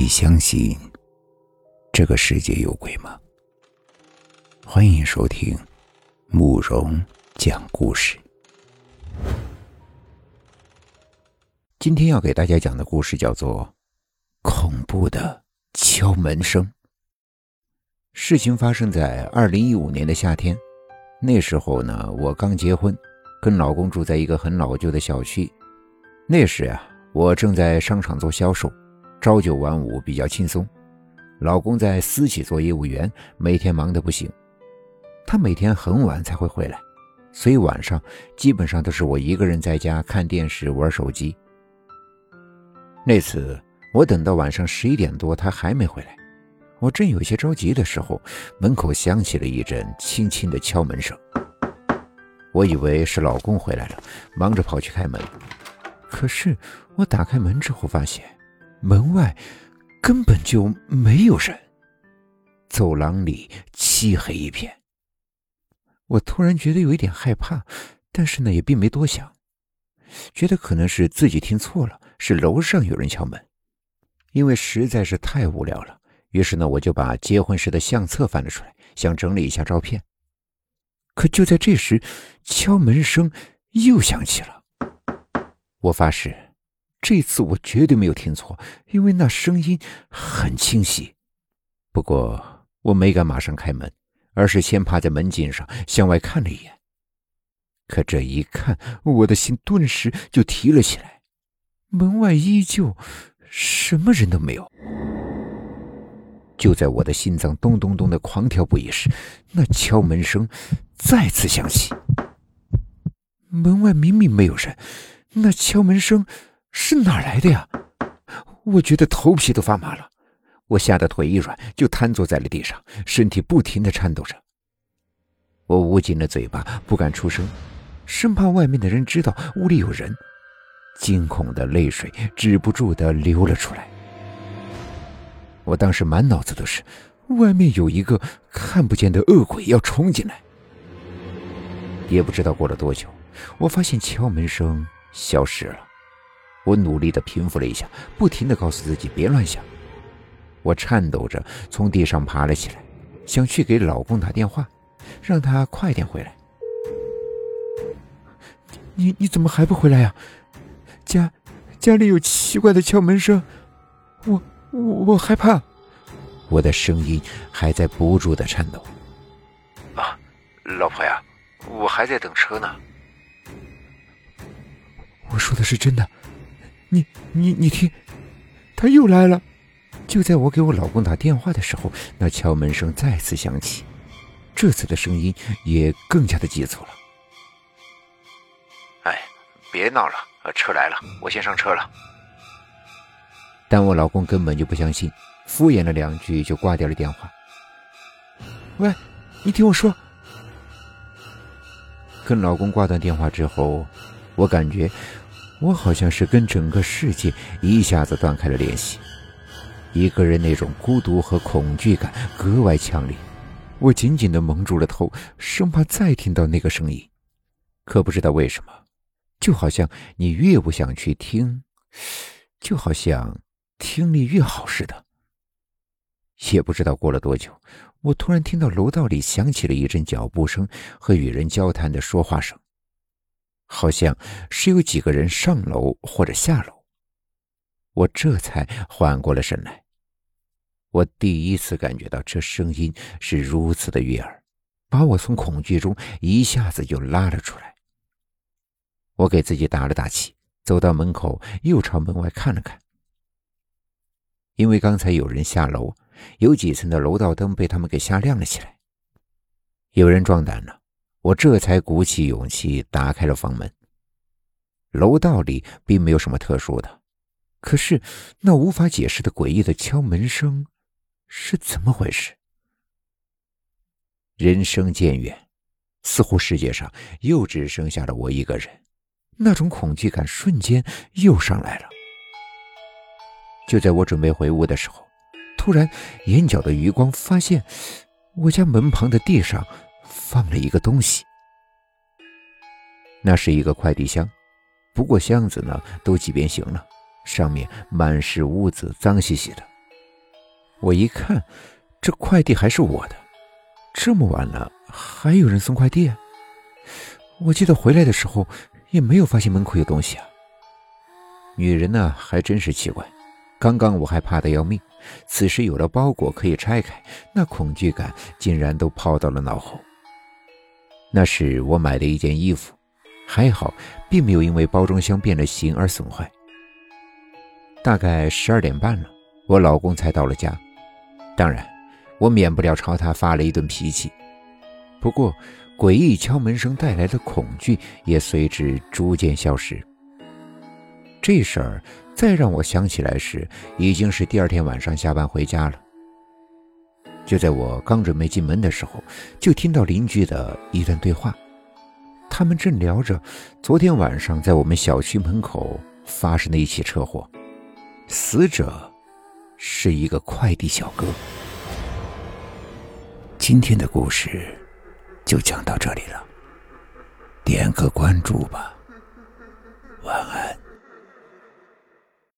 你相信这个世界有鬼吗？欢迎收听慕容讲故事。今天要给大家讲的故事叫做《恐怖的敲门声》。事情发生在二零一五年的夏天，那时候呢，我刚结婚，跟老公住在一个很老旧的小区。那时啊，我正在商场做销售。朝九晚五比较轻松，老公在私企做业务员，每天忙得不行。他每天很晚才会回来，所以晚上基本上都是我一个人在家看电视、玩手机。那次我等到晚上十一点多，他还没回来，我正有些着急的时候，门口响起了一阵轻轻的敲门声。我以为是老公回来了，忙着跑去开门。可是我打开门之后发现。门外根本就没有人，走廊里漆黑一片。我突然觉得有一点害怕，但是呢也并没多想，觉得可能是自己听错了，是楼上有人敲门。因为实在是太无聊了，于是呢我就把结婚时的相册翻了出来，想整理一下照片。可就在这时，敲门声又响起了。我发誓。这次我绝对没有听错，因为那声音很清晰。不过我没敢马上开门，而是先趴在门襟上向外看了一眼。可这一看，我的心顿时就提了起来。门外依旧什么人都没有。就在我的心脏咚咚咚的狂跳不已时，那敲门声再次响起。门外明明没有人，那敲门声……是哪来的呀？我觉得头皮都发麻了，我吓得腿一软，就瘫坐在了地上，身体不停的颤抖着。我捂紧了嘴巴，不敢出声，生怕外面的人知道屋里有人。惊恐的泪水止不住的流了出来。我当时满脑子都是，外面有一个看不见的恶鬼要冲进来。也不知道过了多久，我发现敲门声消失了。我努力的平复了一下，不停的告诉自己别乱想。我颤抖着从地上爬了起来，想去给老公打电话，让他快点回来。你你怎么还不回来呀？家家里有奇怪的敲门声，我我我害怕。我的声音还在不住的颤抖。啊，老婆呀，我还在等车呢。我说的是真的。你你你听，他又来了！就在我给我老公打电话的时候，那敲门声再次响起，这次的声音也更加的急促了。哎，别闹了，车来了，我先上车了。但我老公根本就不相信，敷衍了两句就挂掉了电话。喂，你听我说。跟老公挂断电话之后，我感觉。我好像是跟整个世界一下子断开了联系，一个人那种孤独和恐惧感格外强烈。我紧紧的蒙住了头，生怕再听到那个声音。可不知道为什么，就好像你越不想去听，就好像听力越好似的。也不知道过了多久，我突然听到楼道里响起了一阵脚步声和与人交谈的说话声。好像是有几个人上楼或者下楼，我这才缓过了神来。我第一次感觉到这声音是如此的悦耳，把我从恐惧中一下子就拉了出来。我给自己打了打气，走到门口，又朝门外看了看。因为刚才有人下楼，有几层的楼道灯被他们给瞎亮了起来，有人壮胆了。我这才鼓起勇气打开了房门。楼道里并没有什么特殊的，可是那无法解释的诡异的敲门声是怎么回事？人生渐远，似乎世界上又只剩下了我一个人，那种恐惧感瞬间又上来了。就在我准备回屋的时候，突然眼角的余光发现我家门旁的地上。放了一个东西，那是一个快递箱，不过箱子呢都挤变形了，上面满是污渍，脏兮兮的，我一看，这快递还是我的。这么晚了，还有人送快递？我记得回来的时候也没有发现门口有东西啊。女人呢，还真是奇怪。刚刚我还怕得要命，此时有了包裹可以拆开，那恐惧感竟然都抛到了脑后。那是我买的一件衣服，还好，并没有因为包装箱变了形而损坏。大概十二点半了，我老公才到了家。当然，我免不了朝他发了一顿脾气。不过，诡异敲门声带来的恐惧也随之逐渐消失。这事儿再让我想起来时，已经是第二天晚上下班回家了。就在我刚准备进门的时候，就听到邻居的一段对话。他们正聊着昨天晚上在我们小区门口发生的一起车祸，死者是一个快递小哥。今天的故事就讲到这里了，点个关注吧，晚安。